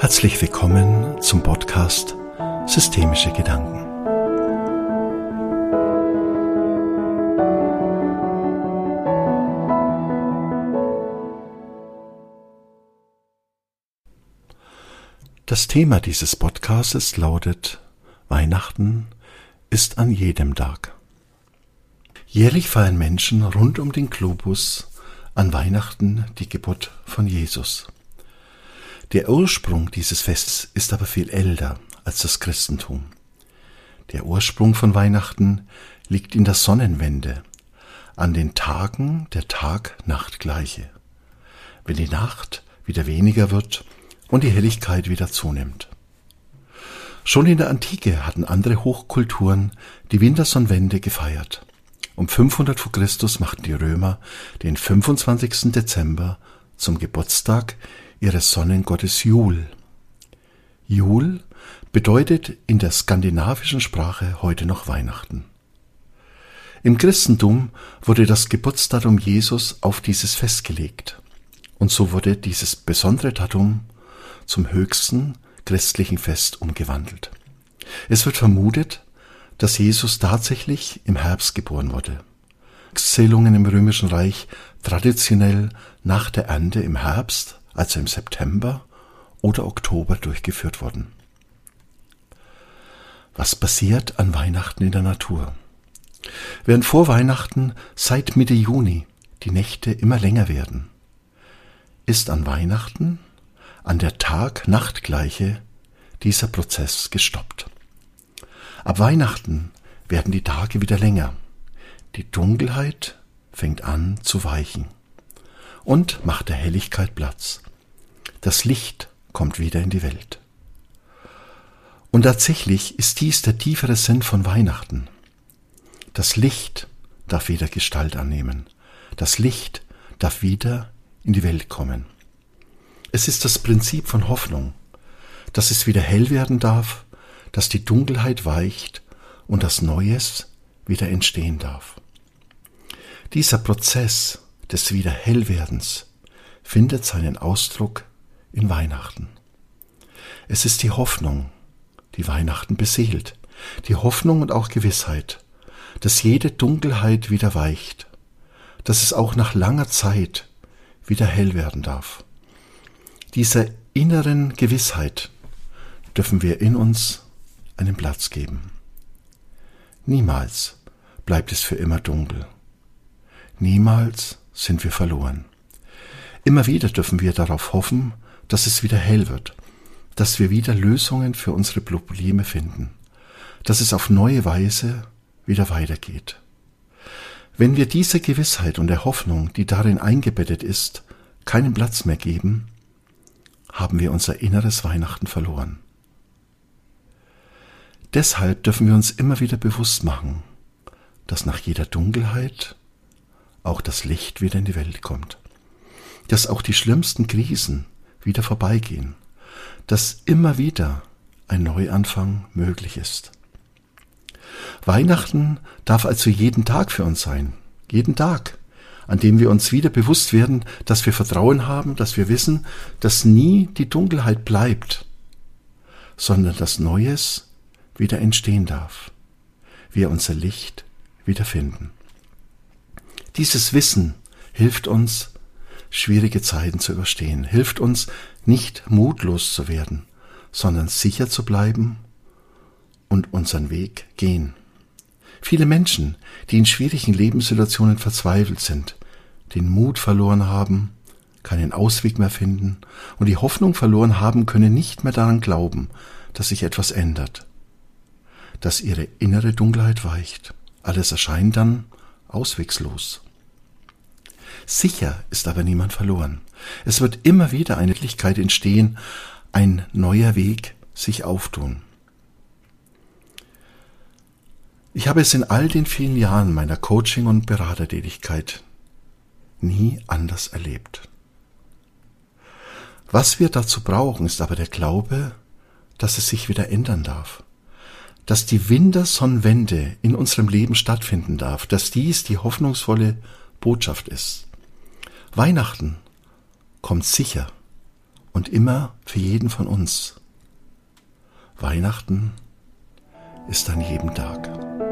Herzlich willkommen zum Podcast Systemische Gedanken. Das Thema dieses Podcasts lautet Weihnachten ist an jedem Tag. Jährlich feiern Menschen rund um den Globus an Weihnachten die Geburt von Jesus. Der Ursprung dieses Festes ist aber viel älter als das Christentum. Der Ursprung von Weihnachten liegt in der Sonnenwende, an den Tagen der Tag-Nacht-Gleiche, wenn die Nacht wieder weniger wird und die Helligkeit wieder zunimmt. Schon in der Antike hatten andere Hochkulturen die Wintersonnenwende gefeiert. Um 500 vor Christus machten die Römer den 25. Dezember zum Geburtstag ihres Sonnengottes Jul. Jul bedeutet in der skandinavischen Sprache heute noch Weihnachten. Im Christentum wurde das Geburtsdatum Jesus auf dieses Fest gelegt. Und so wurde dieses besondere Datum zum höchsten christlichen Fest umgewandelt. Es wird vermutet, dass Jesus tatsächlich im Herbst geboren wurde. Zählungen im Römischen Reich traditionell nach der Ernte im Herbst also im September oder Oktober durchgeführt wurden. Was passiert an Weihnachten in der Natur? Während vor Weihnachten seit Mitte Juni die Nächte immer länger werden, ist an Weihnachten, an der Tag-Nacht-Gleiche, dieser Prozess gestoppt. Ab Weihnachten werden die Tage wieder länger. Die Dunkelheit fängt an zu weichen und macht der Helligkeit Platz. Das Licht kommt wieder in die Welt. Und tatsächlich ist dies der tiefere Sinn von Weihnachten. Das Licht darf wieder Gestalt annehmen. Das Licht darf wieder in die Welt kommen. Es ist das Prinzip von Hoffnung, dass es wieder hell werden darf, dass die Dunkelheit weicht und das Neues wieder entstehen darf. Dieser Prozess des Wiederhellwerdens findet seinen Ausdruck in Weihnachten. Es ist die Hoffnung, die Weihnachten beseelt, die Hoffnung und auch Gewissheit, dass jede Dunkelheit wieder weicht, dass es auch nach langer Zeit wieder hell werden darf. Dieser inneren Gewissheit dürfen wir in uns einen Platz geben. Niemals bleibt es für immer dunkel. Niemals sind wir verloren. Immer wieder dürfen wir darauf hoffen, dass es wieder hell wird, dass wir wieder Lösungen für unsere Probleme finden, dass es auf neue Weise wieder weitergeht. Wenn wir dieser Gewissheit und der Hoffnung, die darin eingebettet ist, keinen Platz mehr geben, haben wir unser inneres Weihnachten verloren. Deshalb dürfen wir uns immer wieder bewusst machen, dass nach jeder Dunkelheit auch das Licht wieder in die Welt kommt, dass auch die schlimmsten Krisen wieder vorbeigehen, dass immer wieder ein Neuanfang möglich ist. Weihnachten darf also jeden Tag für uns sein, jeden Tag, an dem wir uns wieder bewusst werden, dass wir Vertrauen haben, dass wir wissen, dass nie die Dunkelheit bleibt, sondern dass Neues wieder entstehen darf, wir unser Licht wiederfinden. Dieses Wissen hilft uns, schwierige Zeiten zu überstehen, hilft uns nicht mutlos zu werden, sondern sicher zu bleiben und unseren Weg gehen. Viele Menschen, die in schwierigen Lebenssituationen verzweifelt sind, den Mut verloren haben, keinen Ausweg mehr finden und die Hoffnung verloren haben, können nicht mehr daran glauben, dass sich etwas ändert, dass ihre innere Dunkelheit weicht. Alles erscheint dann auswegslos. Sicher ist aber niemand verloren. Es wird immer wieder eine Möglichkeit entstehen, ein neuer Weg sich auftun. Ich habe es in all den vielen Jahren meiner Coaching- und Beratertätigkeit nie anders erlebt. Was wir dazu brauchen, ist aber der Glaube, dass es sich wieder ändern darf, dass die Wintersonnenwende in unserem Leben stattfinden darf, dass dies die hoffnungsvolle Botschaft ist. Weihnachten kommt sicher und immer für jeden von uns. Weihnachten ist an jedem Tag.